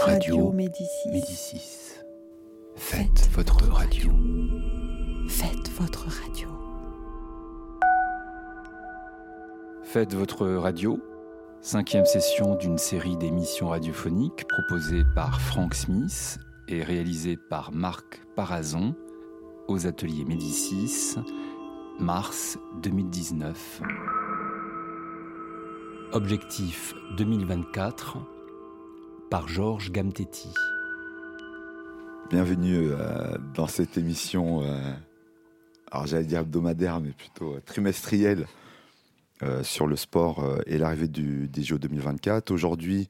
Radio Médicis. Médicis. Faites, votre radio. Faites votre radio. Faites votre radio. Cinquième session d'une série d'émissions radiophoniques proposées par Frank Smith et réalisée par Marc Parazon aux ateliers Médicis, mars 2019. Objectif 2024 par Georges Gamtetti. Bienvenue euh, dans cette émission, euh, alors j'allais dire hebdomadaire, mais plutôt euh, trimestrielle, sur le sport et l'arrivée des JO 2024. Aujourd'hui,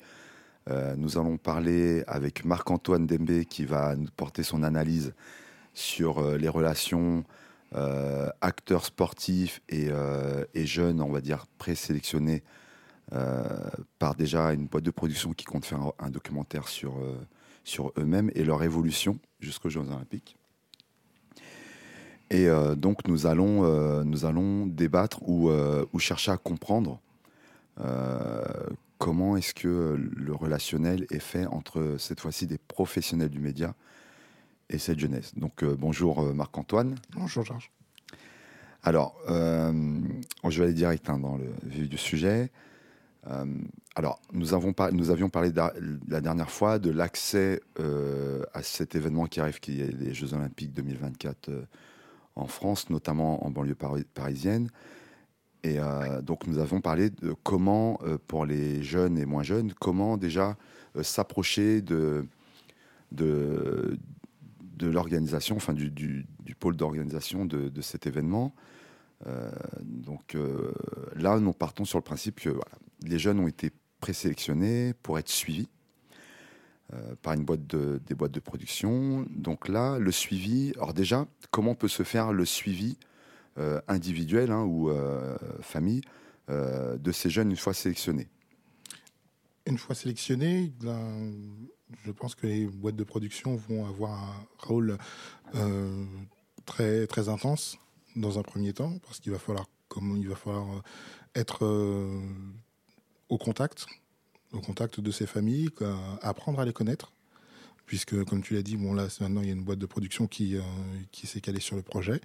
nous allons parler avec Marc-Antoine Dembé qui va nous porter son analyse sur les relations acteurs sportifs et, jeunes, on va dire, présélectionnés par déjà une boîte de production qui compte faire un, documentaire sur, euh, sur eux-mêmes et leur évolution jusqu'aux Jeux Olympiques. Et euh, donc nous allons, nous allons débattre ou, ou, chercher à comprendre comment est-ce que le relationnel est fait entre cette fois-ci des professionnels du média et cette jeunesse. Donc bonjour Marc-Antoine. Bonjour Georges. Alors, je vais aller direct hein, dans le vif du sujet. Euh, alors, nous, avons nous avions parlé la dernière fois de l'accès euh, à cet événement qui arrive, qui est les Jeux Olympiques 2024 euh, en France, notamment en banlieue parisienne. Et donc, nous avons parlé de comment, pour les jeunes et moins jeunes, comment déjà s'approcher de, de, l'organisation, enfin du, pôle d'organisation de, de, cet événement. donc là, nous partons sur le principe que voilà, les jeunes ont été présélectionnés pour être suivis euh, par une boîte de, des boîtes de production. Donc là, le suivi, alors déjà, comment peut se faire le suivi euh, individuel hein, ou euh, famille de ces jeunes une fois sélectionnés? Une fois sélectionnés, je pense que les boîtes de production vont avoir un rôle très, très intense dans un premier temps, parce qu'il va falloir, comme il va falloir être au contact, au contact de ces familles, apprendre à les connaître. Puisque, comme tu l'as dit, bon, là, maintenant, il y a une boîte de production qui, euh, qui s'est calée sur le projet.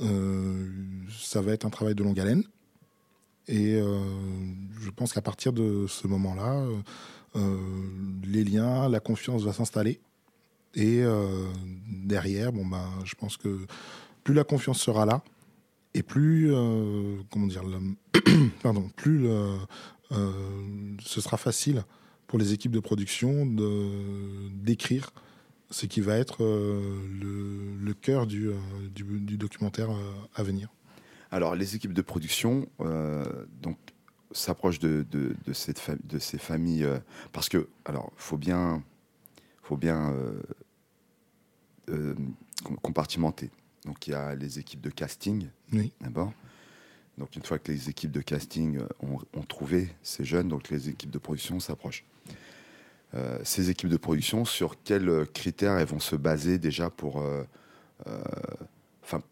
Euh, ça va être un travail de longue haleine. Et euh, je pense qu'à partir de ce moment-là, les liens, la confiance va s'installer. Et derrière, bon, ben, je pense que plus la confiance sera là, et plus, comment dire, pardon, plus euh, ce sera facile pour les équipes de production de d'écrire ce qui va être euh, le, cœur du, euh, du, documentaire à venir. Alors, les équipes de production donc, s'approchent de, de, de, cette de ces familles parce que, alors, faut bien, faut bien compartimenter. Donc, il y a les équipes de casting, oui. d'abord. Donc une fois que les équipes de casting euh, ont, trouvé ces jeunes, donc les équipes de production s'approchent. Euh, ces équipes de production, sur quels critères elles vont se baser déjà pour... Euh, enfin,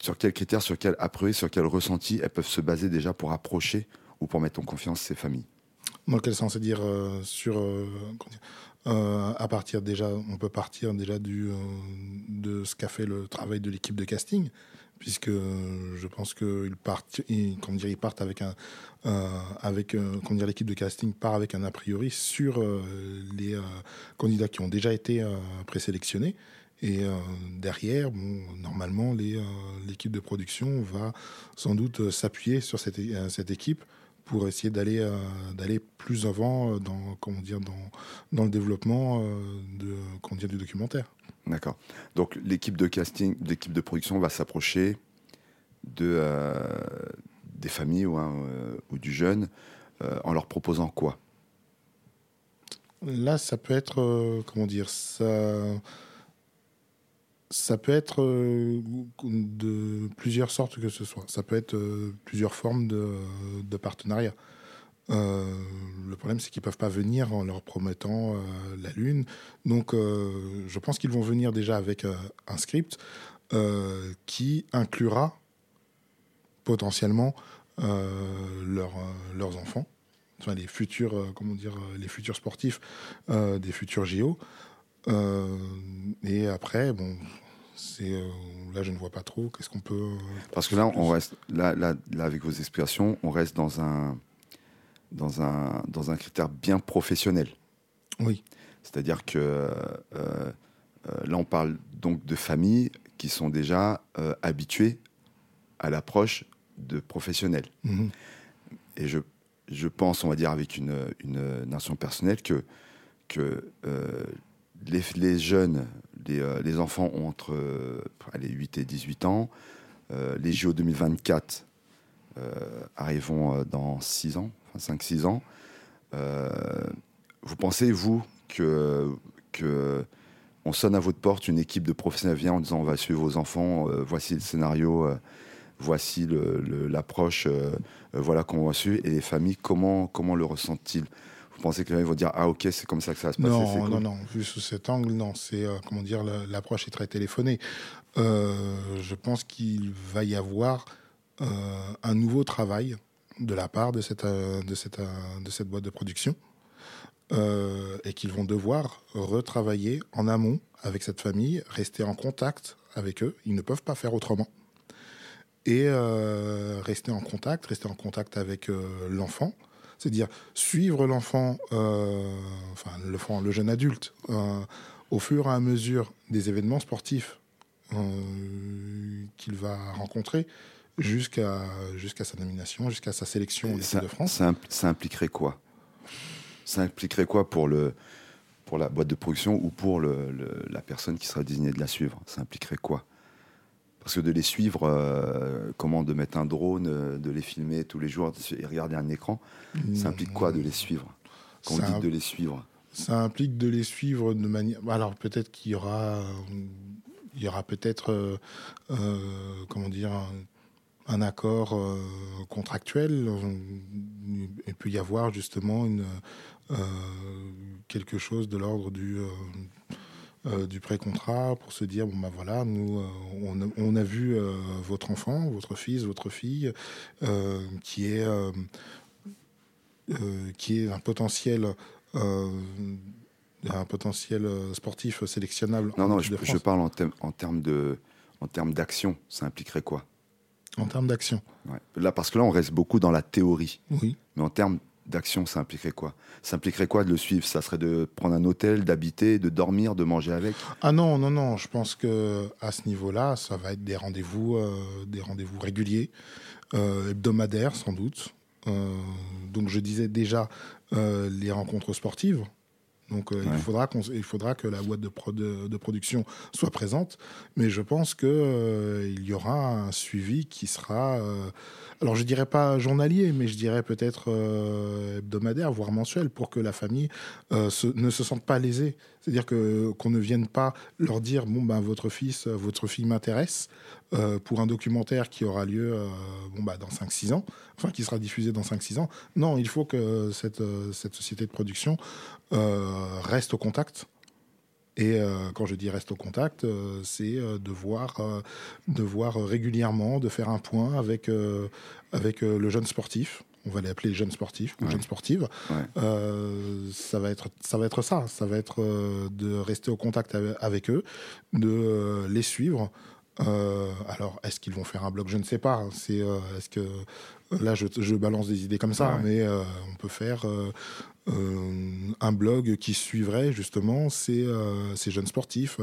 sur quels critères, sur quels après, sur quels ressentis elles peuvent se baser déjà pour approcher ou pour mettre en confiance ces familles? Dans quel sens dire sur à partir déjà, on peut partir déjà du de ce qu'a fait le travail de l'équipe de casting puisque je pense qu'ils partent, dire, ils partent avec un, avec, comment dire, l'équipe de casting part avec un a priori sur euh, les euh, candidats qui ont déjà été euh, présélectionnés. Et derrière, bon, normalement, l'équipe de production va sans doute s'appuyer sur cette, cette équipe pour essayer d'aller d'aller plus avant dans comment dire dans, dans le développement de comment dire, du documentaire. D'accord. Donc l'équipe de casting, l'équipe de production va s'approcher de, euh, des familles ou, hein, euh, du jeune euh, en leur proposant quoi? Là, ça peut être, comment dire, ça, ça peut être de plusieurs sortes que ce soit. Ça peut être plusieurs formes de, de partenariat. Euh, le problème, c'est qu'ils ne peuvent pas venir en leur promettant euh, la Lune. Donc, euh, je pense qu'ils vont venir déjà avec un script qui inclura potentiellement leurs enfants les futurs, comment dire, les futurs sportifs des futurs JO. et après, bon, là, je ne vois pas trop. Qu'est-ce qu'on peut Parce que là, là, avec vos explications, on reste dans un dans un dans un critère bien professionnel. Oui. C'est-à-dire que euh, euh, là, on parle donc de familles qui sont déjà euh, habituées à l'approche de professionnels. Mhm. Et je, je pense, on va dire avec une, une nation personnelle, que, que les, les, jeunes, les, les, enfants ont entre les 8 et 18 ans. les JO 2024 arriveront dans 6 ans, 5-6 ans. vous pensez, vous, que, que on sonne à votre porte, une équipe de professionnels vient en disant on va suivre vos enfants, euh, voici le scénario, euh, voici l'approche, euh, voilà comment on va suivre. Et les familles, comment, comment le ressentent-ils? Vous pensez que les familles vont dire ah ok c'est comme ça que ça va se passer Non non non, vu sous cet angle non, c'est comment dire l'approche est très téléphonée. je pense qu'il va y avoir un nouveau travail de la part de cette, de cette, de cette boîte de production euh, et qu'ils vont devoir retravailler en amont avec cette famille, rester en contact avec eux. Ils ne peuvent pas faire autrement. Et euh, rester en contact, rester en contact avec euh, l'enfant, c'est-à-dire suivre l'enfant, enfin l'enfant, le jeune adulte, au fur et à mesure des événements sportifs qu'il va rencontrer jusqu'à jusqu'à sa nomination, jusqu'à sa sélection au de France. ça impliquerait quoi? Ça impliquerait quoi pour, le, pour la boîte de production ou pour le, la personne qui sera désignée de la suivre? Ça impliquerait quoi? Parce que de les suivre, euh, comment de mettre un drone, euh, de les filmer tous les jours et regarder un écran, ça implique quoi de les suivre? Quand on dit de les suivre Ça implique de les suivre de manière. Alors peut-être qu'il y aura, il y aura peut-être, euh, comment dire, un, accord contractuel. Il peut y avoir justement une, euh, quelque chose de l'ordre du euh, euh, du pré-contrat pour se dire bon ben voilà nous on, a, vu votre enfant votre fils votre fille qui est qui est un potentiel un potentiel sportif sélectionnable non non je, je, parle en, en termes de en termes d'action. Ça impliquerait quoi? En termes d'action. Là parce que là on reste beaucoup dans la théorie. Oui. Mais en termes d'action, ça impliquerait quoi? Ça impliquerait quoi de le suivre? Ça serait de prendre un hôtel, d'habiter, de dormir, de manger avec? Ah non, non, non. Je pense que à ce niveau-là, ça va être des rendez-vous, euh, des rendez-vous réguliers, euh, hebdomadaires sans doute. Euh, donc je disais déjà les rencontres sportives. Donc il, faudra il faudra que la boîte de, de, production soit présente, mais je pense qu'il il y aura un suivi qui sera alors je dirais pas journalier, mais je dirais peut-être euh, hebdomadaire, voire mensuel, pour que la famille euh, ne se sente pas lésée. C'est-à-dire que qu'on ne vienne pas leur dire bon ben votre fils, votre fille m'intéresse euh, pour un documentaire qui aura lieu bon bah dans 5-6 ans, enfin qui sera diffusé dans 5-6 ans. Non, il faut que cette cette société de production reste au contact et euh, quand je dis reste au contact, euh, c'est euh, de voir, de voir régulièrement, de faire un point avec, avec le jeune sportif. On va l'appeler jeune sportif ou jeune sportive. ça va être ça va être ça. Ça va être de rester au contact avec eux, de les suivre. alors, est-ce qu'ils vont faire un blog Je ne sais pas. C'est est-ce que là, je, je, balance des idées comme ça, mais on peut faire euh, un blog qui suivrait justement ces, euh, ces jeunes sportifs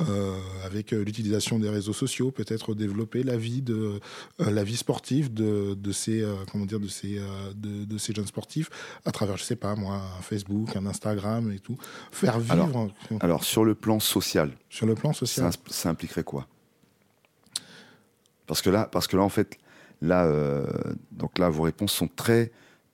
euh, avec l'utilisation des réseaux sociaux, peut-être développer la vie de la vie sportive de, de ces comment dire de ces de, de, ces jeunes sportifs à travers je sais pas moi un Facebook, un Instagram et tout, faire vivre. Alors, sur le plan social. Sur le plan social. Ça, impliquerait quoi? Parce que là parce que là en fait là donc là vos réponses sont très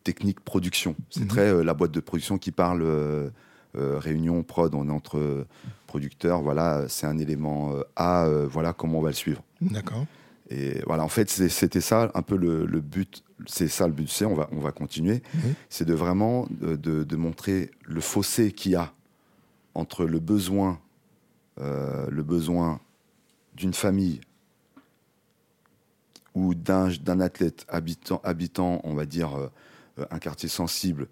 technique production. C'est mhm. très euh, la boîte de production qui parle euh, euh, réunion prod, on est entre producteurs, voilà, c'est un élément A, voilà comment on va le suivre. D'accord. Et voilà, en fait, c'était ça un peu le, but. C'est ça le but, c'est on va, on va continuer. Mhm. C'est de vraiment de, de, montrer le fossé qu'il y a entre le besoin, le besoin d'une famille ou d'un athlète habitant, habitant, on va dire, un quartier sensible,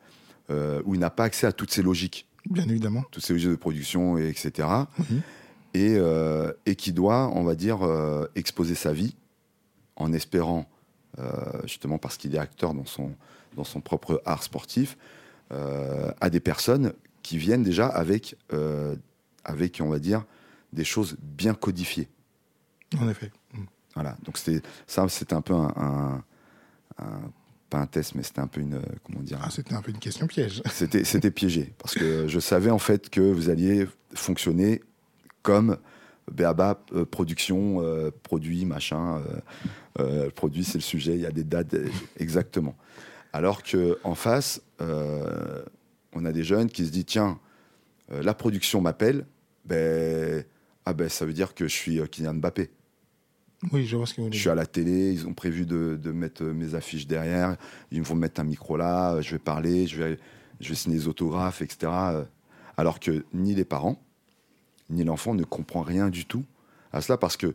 où il n'a pas accès à toutes ces logiques. Bien évidemment. Toutes ces logiques de production, et etc. Et, et, qui doit, on va dire, exposer sa vie en espérant, justement parce qu'il est acteur dans son, dans son propre art sportif, à des personnes qui viennent déjà avec, avec, on va dire, des choses bien codifiées. En effet. Voilà. Donc ça, c'était un peu un, pas un test, mais c'était un peu une comment dire. Ah, c'était un peu une question piège. C'était c'était piégé parce que je savais en fait que vous alliez fonctionner comme Béaba euh, production euh, produit machin euh, produit c'est le sujet il y a des dates exactement alors que en face on a des jeunes qui se disent tiens la production m'appelle ben ah ben ça veut dire que je suis Kylian Mbappé oui, je vois ce que vous Je suis à la télé, ils ont prévu de, mettre euh, mes affiches derrière, ils vont mettre un micro là, euh, je vais parler, je vais, je vais signer des autographes, etc. Euh. Alors que ni les parents, ni l'enfant ne comprend rien du tout à cela parce que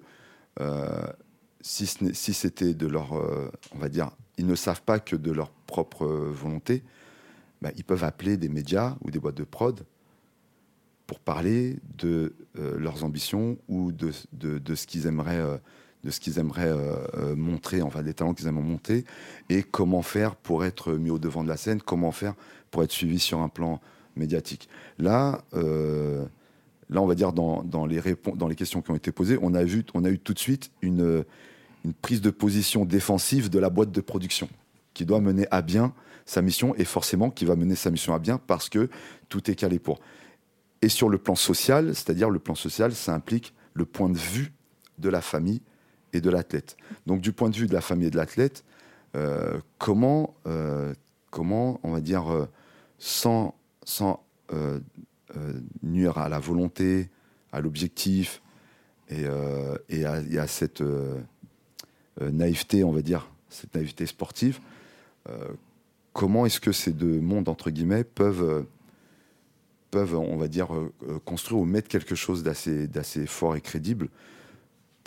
si, si c'était de leur, on va dire, ils ne savent pas que de leur propre volonté, bah, ils peuvent appeler des médias ou des boîtes de prod pour parler de leurs ambitions ou de, de ce qu'ils aimeraient de ce qu'ils aimeraient euh, euh, montrer, enfin des talents qu'ils aimeraient monter, et comment faire pour être mis au devant de la scène, comment faire pour être suivi sur un plan médiatique. Là, euh, là on va dire dans, les dans les questions qui ont été posées, on a, vu, on a eu tout de suite une, une prise de position défensive de la boîte de production qui doit mener à bien sa mission et forcément qui va mener sa mission à bien parce que tout est calé pour. Et sur le plan social, c'est-à-dire le plan social, ça implique le point de vue de la famille et de l'athlète. Donc du point de vue de la famille et de l'athlète, euh, comment, euh, comment, on va dire, euh, sans, sans nuire à la volonté, à l'objectif et, et, à, cette naïveté, on va dire, cette naïveté sportive, comment est-ce que ces deux mondes, entre guillemets, peuvent, peuvent on va dire, construire ou mettre quelque chose d'assez fort et crédible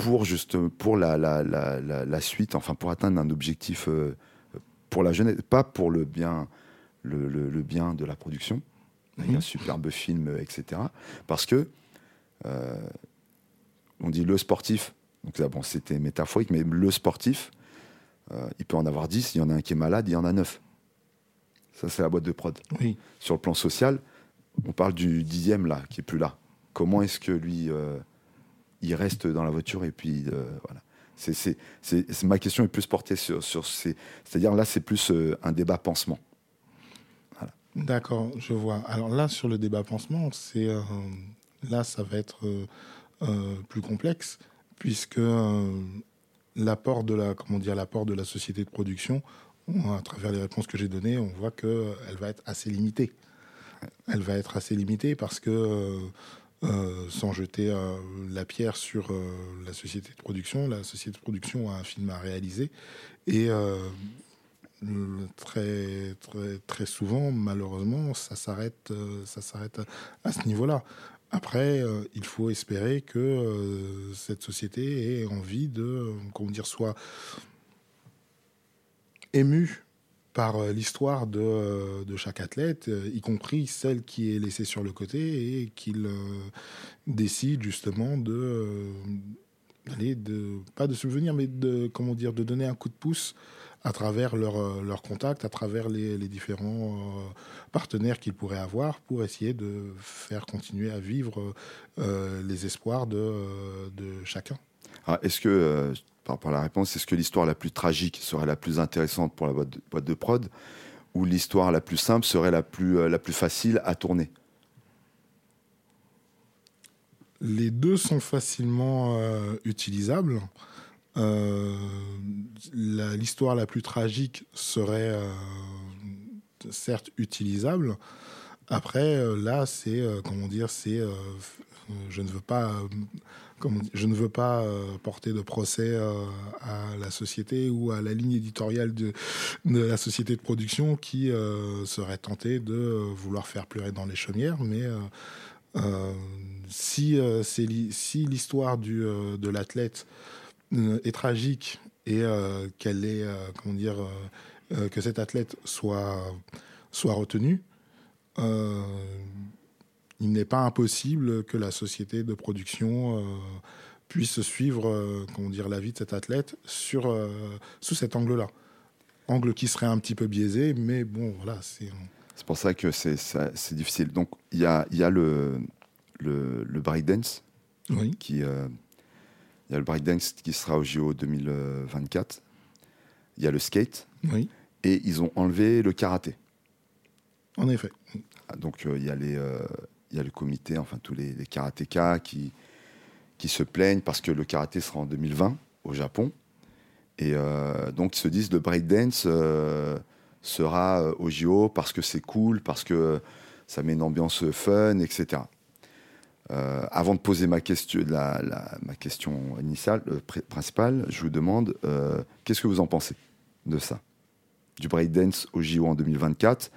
pour juste pour la, la, la, la, suite, enfin pour atteindre un objectif euh, pour la jeunesse, pas pour le bien, le, le, bien de la production, un superbe film, etc. Parce que euh, on dit le sportif, donc là, bon, c'était métaphorique, mais le sportif, euh, il peut en avoir 10, il y en a un qui est malade, il y en a 9. Ça, c'est la boîte de prod. Oui. Sur le plan social, on parle du dixième là, qui est plus là. Comment est-ce que lui il reste dans la voiture et puis euh, voilà. C'est, ma question est plus portée sur, sur ces. C'est-à-dire là, c'est plus euh, un débat pansement. D'accord, je vois. Alors là, sur le débat pansement, c'est euh, là, ça va être plus complexe puisque l'apport de la l'apport de la société de production, à travers les réponses que j'ai données, on voit que elle va être assez limitée. Elle va être assez limitée parce que euh, sans jeter euh, la pierre sur euh, la société de production. La société de production a un film à réaliser et très, très, très souvent, malheureusement, ça s'arrête, ça s'arrête à, ce niveau-là. Après, il faut espérer que cette société ait envie de, comment dire, soit émue par euh, l'histoire de, euh, de, chaque athlète, euh, y compris celle qui est laissée sur le côté et qu'il décide justement de, pas de subvenir, mais de, comment dire, de donner un coup de pouce à travers leurs leur contacts, à travers les, les différents partenaires qu'ils pourraient avoir pour essayer de faire continuer à vivre les espoirs de, de chacun. Est-ce que par rapport à la réponse, est-ce que l'histoire la plus tragique serait la plus intéressante pour la boîte de, prod ou l'histoire la plus simple serait la plus, euh, la facile à tourner? Les deux sont facilement euh, utilisables. Euh, l'histoire la, plus tragique serait certes utilisable. Après, là, c'est comment dire, c'est je ne veux pas je ne veux pas euh, porter de procès euh, à la société ou à la ligne éditoriale de, la société de production qui euh, serait tentée de vouloir faire pleurer dans les chaumières, mais si, l'histoire de l'athlète est tragique et qu'elle est, comment dire, que cet athlète soit retenu, il n'est pas impossible que la société de production puisse suivre comment dire, la vie de cet athlète sur, sous cet angle-là. Angle qui serait un petit peu biaisé, mais bon, voilà, c'est... Pour ça que c'est difficile. Donc, il y a, y a le, le, le breakdance. Oui. Qui, euh, il y a le breakdance qui sera au JO 2024. Il y a le skate. Oui. Et ils ont enlevé le karaté. En effet. Ah, donc, euh, il y, a les, euh, il y a le comité, enfin, tous les, les karatékas qui, qui se plaignent parce que le karaté sera en 2020 au Japon. Et donc, ils se disent le breakdance sera au JO parce que c'est cool, parce que ça met une ambiance fun, etc. Euh, avant de poser ma question, initiale, euh, principale, je vous demande euh, qu'est-ce que vous en pensez de ça? Du breakdance au JO en 2024.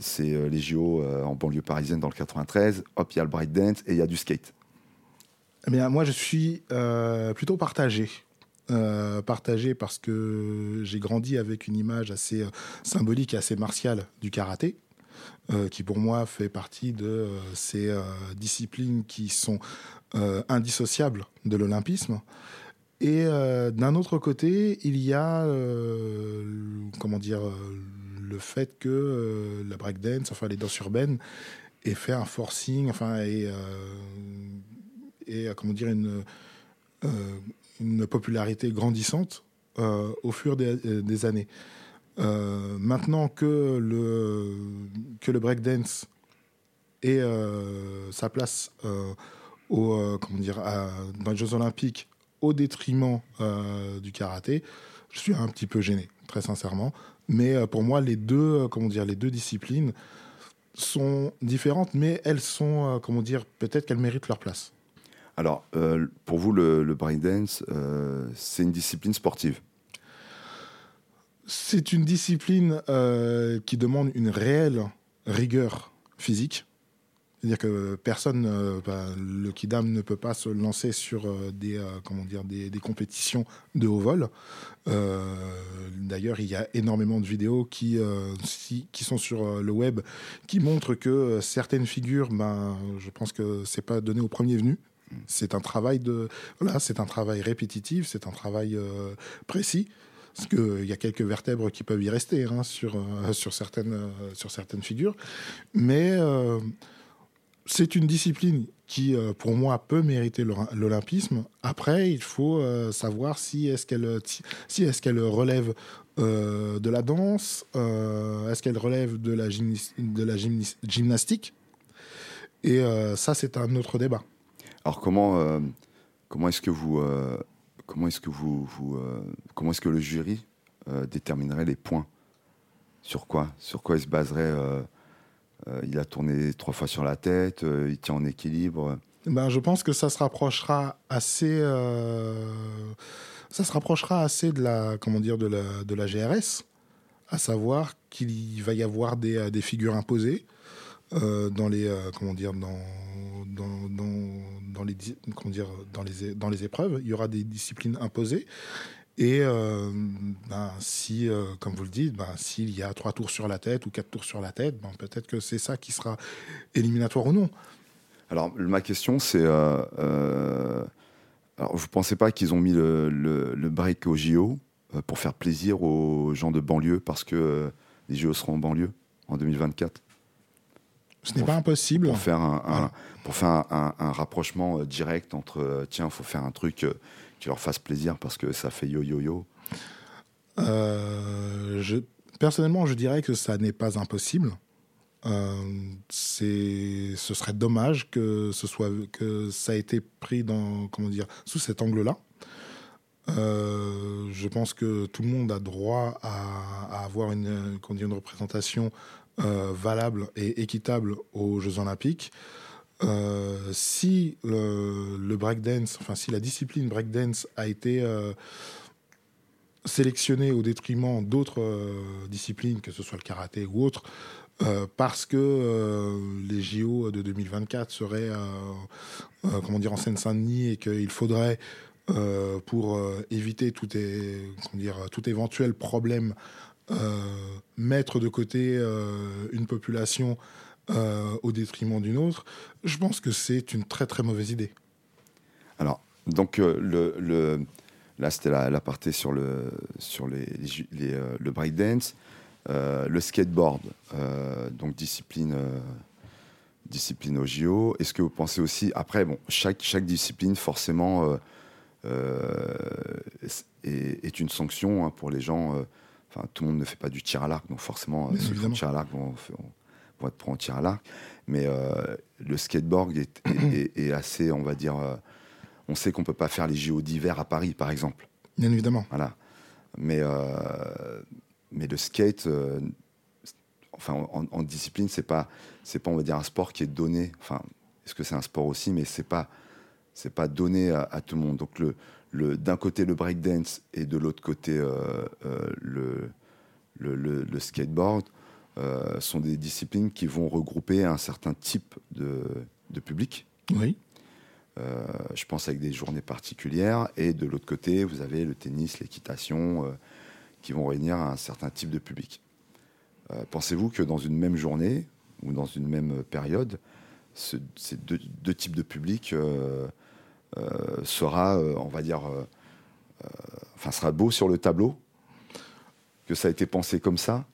C'est les JO en banlieue parisienne dans le 93. Hop, il y a le breakdance et il y a du skate. Eh bien, moi, je suis plutôt partagé. partagé parce que j'ai grandi avec une image assez symbolique et assez martiale du karaté. Euh, qui pour moi fait partie de euh, ces euh, disciplines qui sont indissociables de l'olympisme. Et d'un autre côté, il y a, comment dire, le fait que la breakdance, enfin les danses urbaines, ait fait un forcing, enfin, et, et comment dire, une, une popularité grandissante au fur des années. Euh, maintenant que le, que le breakdance ait euh, sa place euh, au, comment dire, dans les Jeux Olympiques au détriment du karaté, je suis un petit peu gêné, très sincèrement. Mais pour moi, les deux, comment dire, les deux disciplines sont différentes, mais elles sont, comment dire, peut-être qu'elles méritent leur place. Alors, pour vous, le, le breakdance, c'est une discipline sportive c'est une discipline euh, qui demande une réelle rigueur physique. C'est-à-dire que personne, euh, bah, le Kidam ne peut pas se lancer sur euh, des, comment dire, des, compétitions de haut vol. D'ailleurs, il y a énormément de vidéos qui, qui sont sur le web qui montrent que certaines figures, ben, je pense que c'est pas donné au premier venu. C'est un travail voilà, un travail répétitif, c'est un travail précis parce qu'il y a quelques vertèbres qui peuvent y rester hein, sur, euh, sur, certaines, euh, sur certaines figures. Mais euh, c'est une discipline qui, pour moi, peut mériter l'olympisme. Après, il faut savoir si est-ce qu'elle si est relève de la danse, est-ce qu'elle relève de la, gymnastique. Et ça, c'est un autre débat. Alors comment, comment est-ce que vous comment est-ce que vous, euh, comment est-ce que le jury euh, déterminerait les points? Sur quoi? Sur quoi il se baserait euh, Il a tourné trois fois sur la tête, il tient en équilibre. Ben, je pense que ça se rapprochera assez, ça se rapprochera assez de la, comment dire, de la, de la GRS, à savoir qu'il va y avoir des, des figures imposées. dans les comment dire dans dans, les, dire, dans, les, dans les épreuves. Il y aura des disciplines imposées. Et euh, ben, si, euh, comme vous le dites, ben, s'il y a trois tours sur la tête ou quatre tours sur la tête, ben, peut-être que c'est ça qui sera éliminatoire ou non. Alors, ma question, c'est. Euh, alors, vous ne pensez pas qu'ils ont mis le, le, break au JO pour faire plaisir aux gens de banlieue parce que les JO seront en banlieue en 2024 ce n'est pas impossible. Pour faire un, pour faire un, rapprochement euh, direct entre, tiens, il faut faire un truc euh, qui leur fasse plaisir parce que ça fait yo-yo-yo je, Personnellement, je dirais que ça n'est pas impossible. ce serait dommage que, ce soit, que ça ait été pris dans, comment dire, sous cet angle-là. je pense que tout le monde a droit à, avoir une, une représentation euh, valable et équitable aux Jeux Olympiques. Euh, si le, breakdance, enfin si la discipline breakdance a été euh, sélectionnée au détriment d'autres disciplines, que ce soit le karaté ou autre, parce que les JO de 2024 seraient comment dire en Seine-Saint-Denis et qu'il faudrait pour éviter tout, dire, tout éventuel problème, mettre de côté une population au détriment d'une autre, je pense que c'est une très très mauvaise idée. Alors, donc le, le Là, c'était la, partie sur le, sur les, euh, le breakdance. Euh, le skateboard, euh, donc discipline, discipline au JO. Est-ce que vous pensez aussi, après, bon, chaque, chaque discipline, forcément, est, une sanction hein, pour les gens. Enfin, tout le monde ne fait pas du tir à l'arc, donc forcément, ceux qui font tir à l'arc vont, être en tir à l'arc. Mais le skateboard est, est, assez, on va dire, on sait qu'on peut pas faire les JO d'hiver à Paris, par exemple. Bien évidemment. Voilà. Mais, euh, mais le skate, euh, enfin, en, discipline, c'est pas, c'est pas, on va dire, un sport qui est donné. Enfin, est-ce que c'est un sport aussi, mais c'est pas, c'est pas donné à, tout le monde. Donc le, le, d'un côté le breakdance et de l'autre côté euh, le, le, le, skateboard sont des disciplines qui vont regrouper un certain type de, de public. Oui. Euh, je pense avec des journées particulières. Et de l'autre côté, vous avez le tennis, l'équitation, euh, qui vont réunir un certain type de public. Euh, pensez-vous que dans une même journée ou dans une même période, ces deux, types de public sera, on va dire, enfin, sera beau sur le tableau, que ça a été pensé comme ça,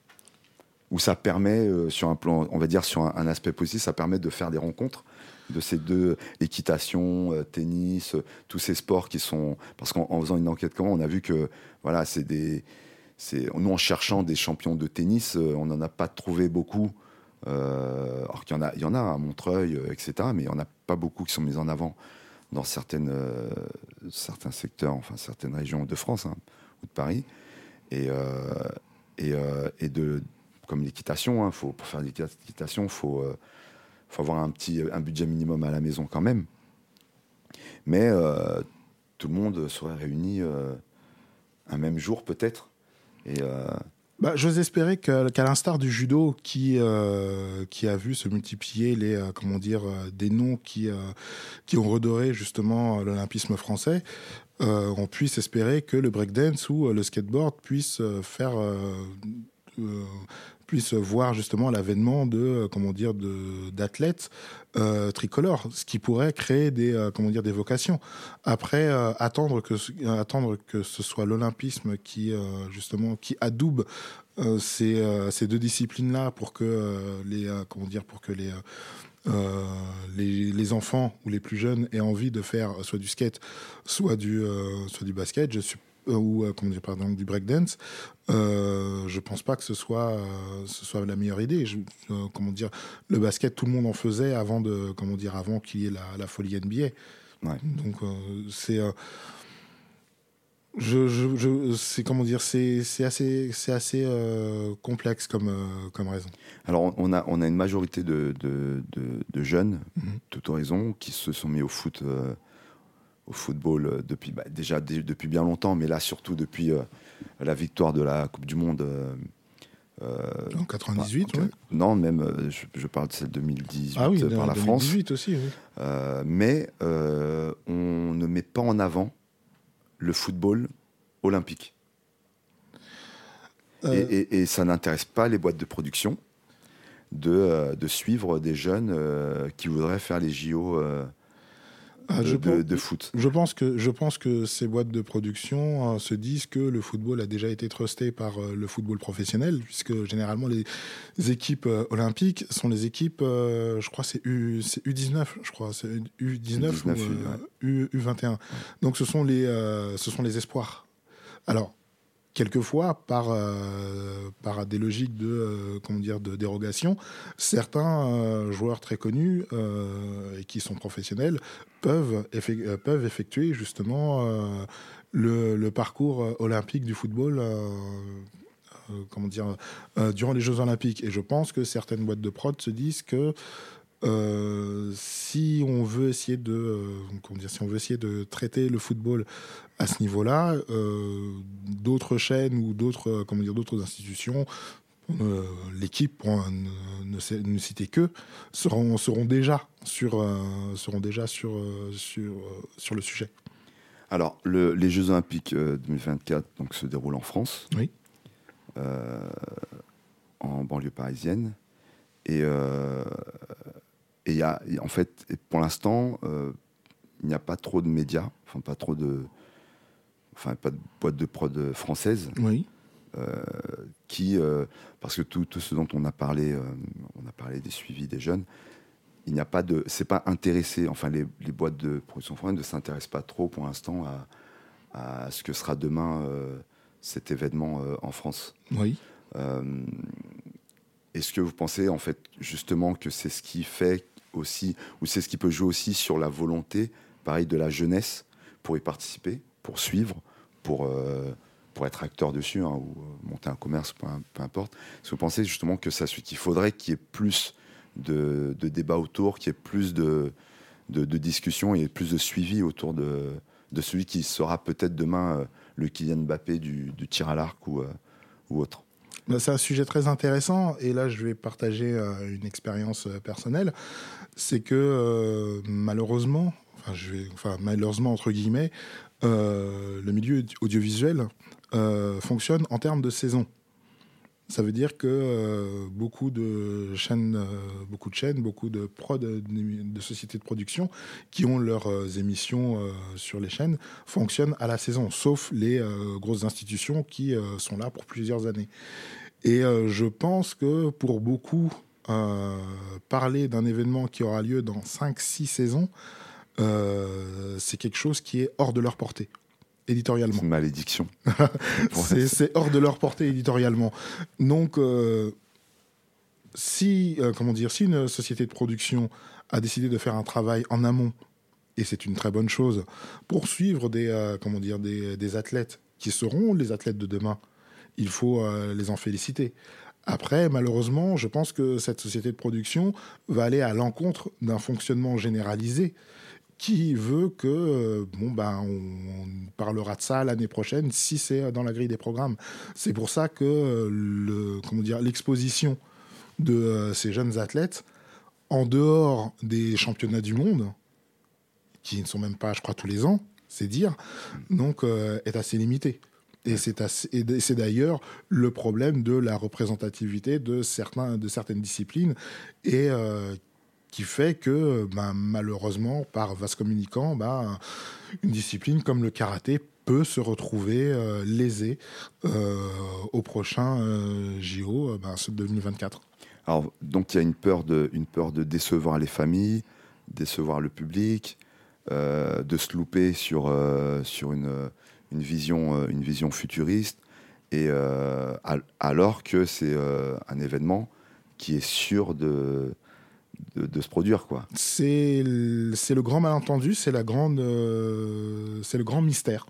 ou ça permet, sur un plan, on va dire, sur un aspect positif, ça permet de faire des rencontres de ces deux équitation, euh, tennis, euh, tous ces sports qui sont parce qu'en faisant une enquête comme on a vu que voilà c'est des c'est nous en cherchant des champions de tennis, euh, on n'en a pas trouvé beaucoup. alors qu'il y en a, il y en a à Montreuil, etc. Mais il n'y en a pas beaucoup qui sont mis en avant dans certaines, certains secteurs, enfin certaines régions de France hein, ou de Paris. Et, et, de, comme l'équitation, hein, faut, pour faire l'équitation, faut, faut avoir un petit un budget minimum à la maison quand même. Mais euh, tout le monde serait réuni euh, un même jour peut-être. Et euh, bah, j'ose espérer qu'à l'instar du judo qui qui a vu se multiplier les comment dire des noms qui qui ont redoré justement l'olympisme français, on puisse espérer que le breakdance ou le skateboard puisse faire puisse voir justement l'avènement de euh, comment dire d'athlètes euh, tricolores, ce qui pourrait créer des euh, comment dire des vocations. Après attendre que attendre que ce soit l'olympisme qui justement qui adoube ces, ces deux disciplines là pour que les comment dire pour que les les, les, enfants ou les plus jeunes aient envie de faire soit du skate, soit du, soit du basket. Je suis euh, ou euh, comment dire, pardon, du breakdance, euh, je pense pas que ce soit, euh, ce soit la meilleure idée. Je, comment dire, le basket, tout le monde en faisait avant de, comment dire, avant qu'il y ait la, la folie NBA. Ouais. Donc c'est je, je, je c'est comment dire, c'est assez, c'est assez euh, complexe comme, euh, comme raison. Alors on a, on a une majorité de, de, de, de jeunes, mm -hmm. tout horizon, qui se sont mis au foot euh, au football euh, depuis bah, déjà depuis bien longtemps, mais là surtout depuis euh, la victoire de la Coupe du Monde. Euh, en 98, bah, Non, même, je, parle de celle 2018 ah oui, par la 2018 aussi. Oui. mais on ne met pas en avant le football olympique. Et, et, ça n'intéresse pas les boîtes de production de, de suivre des jeunes qui voudraient faire les JO ah, de, je, de, de, foot. Je pense que je pense que ces boîtes de production euh, se disent que le football a déjà été trusté par euh, le football professionnel, puisque généralement les équipes euh, olympiques sont les équipes, je crois c'est U, U19, je crois c'est U19 U19, ou U, U21. Ouais. Donc ce sont les ce sont les espoirs. Alors quelquefois par euh, par des logiques de euh, comment dire de dérogation. Certains euh, joueurs très connus et qui sont professionnels peuvent effectuer, peuvent effectuer justement le, parcours olympique du football comment dire durant les Jeux olympiques. Et je pense que certaines boîtes de prod se disent que euh, si on veut essayer de euh, dire, si on veut essayer de traiter le football à ce niveau-là, euh, d'autres chaînes ou d'autres comment dire d'autres institutions l'équipe, pour ne, citer que, seront, seront déjà sur, seront déjà sur, sur, sur le sujet. Alors, les Jeux Olympiques 2024 donc, se déroulent en France. Oui. en banlieue parisienne. Et et y a, en fait, pour l'instant, il n'y a pas trop de médias, enfin pas trop de, enfin pas de boîte de prod française. Oui. Euh, qui, euh, parce que tout, tout, ce dont on a parlé, euh, on a parlé des suivis des jeunes, il n'y a pas de, c'est pas intéressé, enfin les, les, boîtes de production française ne s'intéressent pas trop pour l'instant à, à, ce que sera demain cet événement en France. Oui. Est-ce que vous pensez en fait justement que c'est ce qui fait ou c'est ce qui peut jouer aussi sur la volonté, pareil, de la jeunesse pour y participer, pour suivre, pour pour être acteur dessus hein, ou euh, monter un commerce, peu, importe. Est-ce que vous pensez justement que ça qu'il faudrait qu'il y ait plus de, de débats autour, qu'il y ait plus de, de, discussions et plus de suivi autour de, de celui qui sera peut-être demain euh, le Kylian Mbappé du, tir à l'arc ou, euh, ou autre bah, c'est un sujet très intéressant et là je vais partager une expérience personnelle. C'est que malheureusement, enfin, malheureusement entre guillemets, le milieu audiovisuel euh, fonctionne en termes de saison. Ça veut dire que euh, beaucoup de chaînes, euh, beaucoup de chaînes, beaucoup de prod, de, sociétés de production qui ont leurs émissions sur les chaînes fonctionnent à la saison, sauf les grosses institutions qui sont là pour plusieurs années. Et je pense que pour beaucoup, parler d'un événement qui aura lieu dans 5-6 saisons, c'est quelque chose qui est hors de leur portée éditorialement. Une malédiction. c'est hors de leur portée éditorialement. Donc, euh, si, euh, comment dire, si une société de production a décidé de faire un travail en amont, et c'est une très bonne chose, pour suivre des, euh, comment dire, des, athlètes qui seront les athlètes de demain, il faut les en féliciter. Après, malheureusement, je pense que cette société de production va aller à l'encontre d'un fonctionnement généralisé qui veut que euh, bon ben on, parlera de ça l'année prochaine si c'est dans la grille des programmes. C'est pour ça que euh, le comment dire l'exposition de euh, ces jeunes athlètes en dehors des championnats du monde qui ne sont même pas je crois tous les ans, c'est dire, donc est assez limitée. Et c'est d'ailleurs le problème de la représentativité de, certains, de certaines disciplines et qui fait que ben, malheureusement, par vaste communicant, ben, une discipline comme le karaté peut se retrouver euh, lésée euh, au prochain euh, JO, ben, ce 2024. Alors, donc il y a une peur, de, une peur de décevoir les familles, décevoir le public, de se louper sur, sur une, une, vision, une vision futuriste, et, alors que c'est un événement qui est sûr de, de, se produire. quoi. C'est le grand malentendu, c'est la grande, euh, c'est le grand mystère.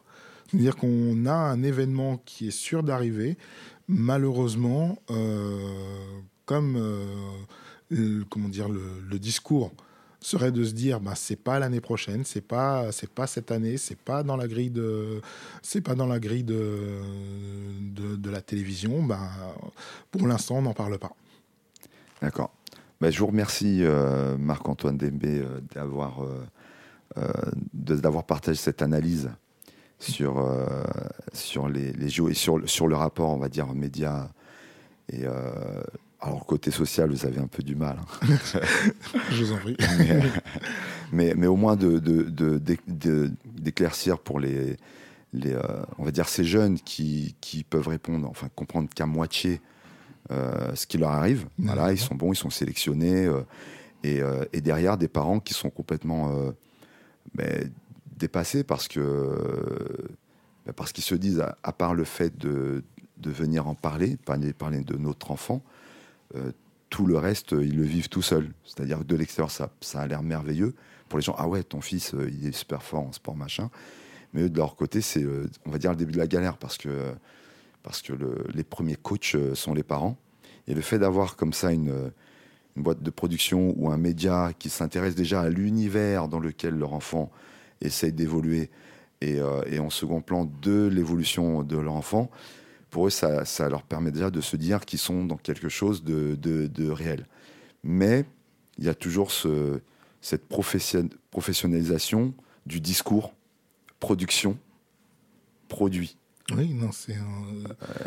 C'est-à-dire qu'on a un événement qui est sûr d'arriver. Malheureusement, euh, comme euh, le, comment dire, le, discours serait de se dire bah c'est pas l'année prochaine c'est pas c'est pas cette année c'est pas dans la grille de c'est pas dans la grille de de, la télévision bah, pour l'instant on n'en parle pas d'accord bah, je vous remercie, euh, Marc-Antoine Dembé, euh, d'avoir, euh, d'avoir partagé cette analyse sur, sur les, les jeux et sur, sur le rapport, on va dire, média. Et alors, côté social, vous avez un peu du mal. Hein. je vous en prie. mais, mais, au moins de, d'éclaircir pour les, les on va dire, ces jeunes qui, qui peuvent répondre, enfin, comprendre qu'à moitié ce qui leur arrive. Voilà, ils sont bons, ils sont sélectionnés. Euh, euh, et, derrière, des parents qui sont complètement ben, dépassés parce que ben, parce qu'ils se disent, à, part le fait de, de venir en parler, parler, parler de notre enfant, tout le reste, ils le vivent tout seuls. C'est-à-dire que de l'extérieur, ça, ça a l'air merveilleux. Pour les gens, ah ouais, ton fils, il est super fort en sport, machin. Mais eux, de leur côté, c'est, on va dire, le début de la galère parce que parce que les premiers coachs euh, sont les parents. Et le fait d'avoir comme ça une, boîte de production ou un média qui s'intéresse déjà à l'univers dans lequel leur enfant essaye d'évoluer et, euh, en second plan de l'évolution de leur enfant, pour eux, ça, leur permet déjà de se dire qu'ils sont dans quelque chose de, réel. Mais il y a toujours ce, cette professionnalisation du discours production, produit. Oui, non,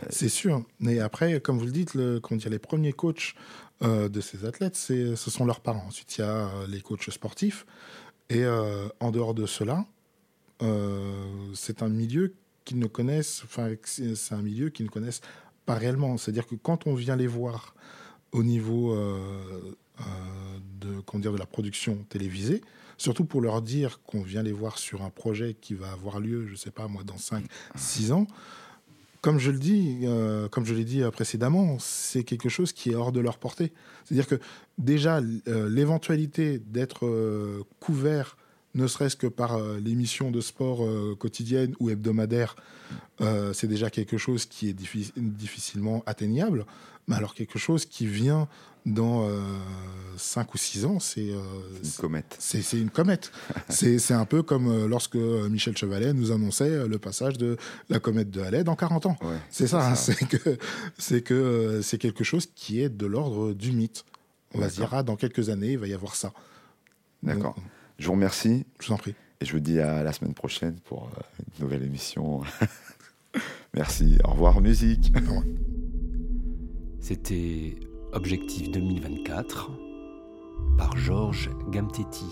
c'est sûr. Mais après, comme vous le dites, le, dire, les premiers coachs de ces athlètes, ce sont leurs parents. Ensuite, il y a les coachs sportifs. Et en dehors de cela, c'est un milieu qu'ils ne connaissent, enfin, c'est un milieu qu'ils ne connaissent pas réellement. C'est-à-dire que quand on vient les voir au niveau euh, euh, de la production télévisée, surtout pour leur dire qu'on vient les voir sur un projet qui va avoir lieu, je ne sais pas moi, dans 5, 6 ans, comme je le dis, euh, comme je l'ai dit précédemment, c'est quelque chose qui est hors de leur portée. C'est-à-dire que déjà, l'éventualité d'être couvert ne serait-ce que par euh, l'émission de sport euh, quotidienne ou hebdomadaire, euh, c'est déjà quelque chose qui est difficilement atteignable. Mais alors quelque chose qui vient dans 5 ou 6 ans, c'est une comète. C'est une comète. c'est un peu comme lorsque Michel Chevalet nous annonçait le passage de la comète de Halley dans 40 ans. c'est ça, c'est que c'est que c'est quelque chose qui est de l'ordre du mythe. On va se dire, ah, dans quelques années, il va y avoir ça. D'accord. Je vous remercie. Je vous en prie. Et je vous dis à la semaine prochaine pour euh, une nouvelle émission. Merci. Au revoir, musique. C'était Objectif 2024 par Georges Gamtetti.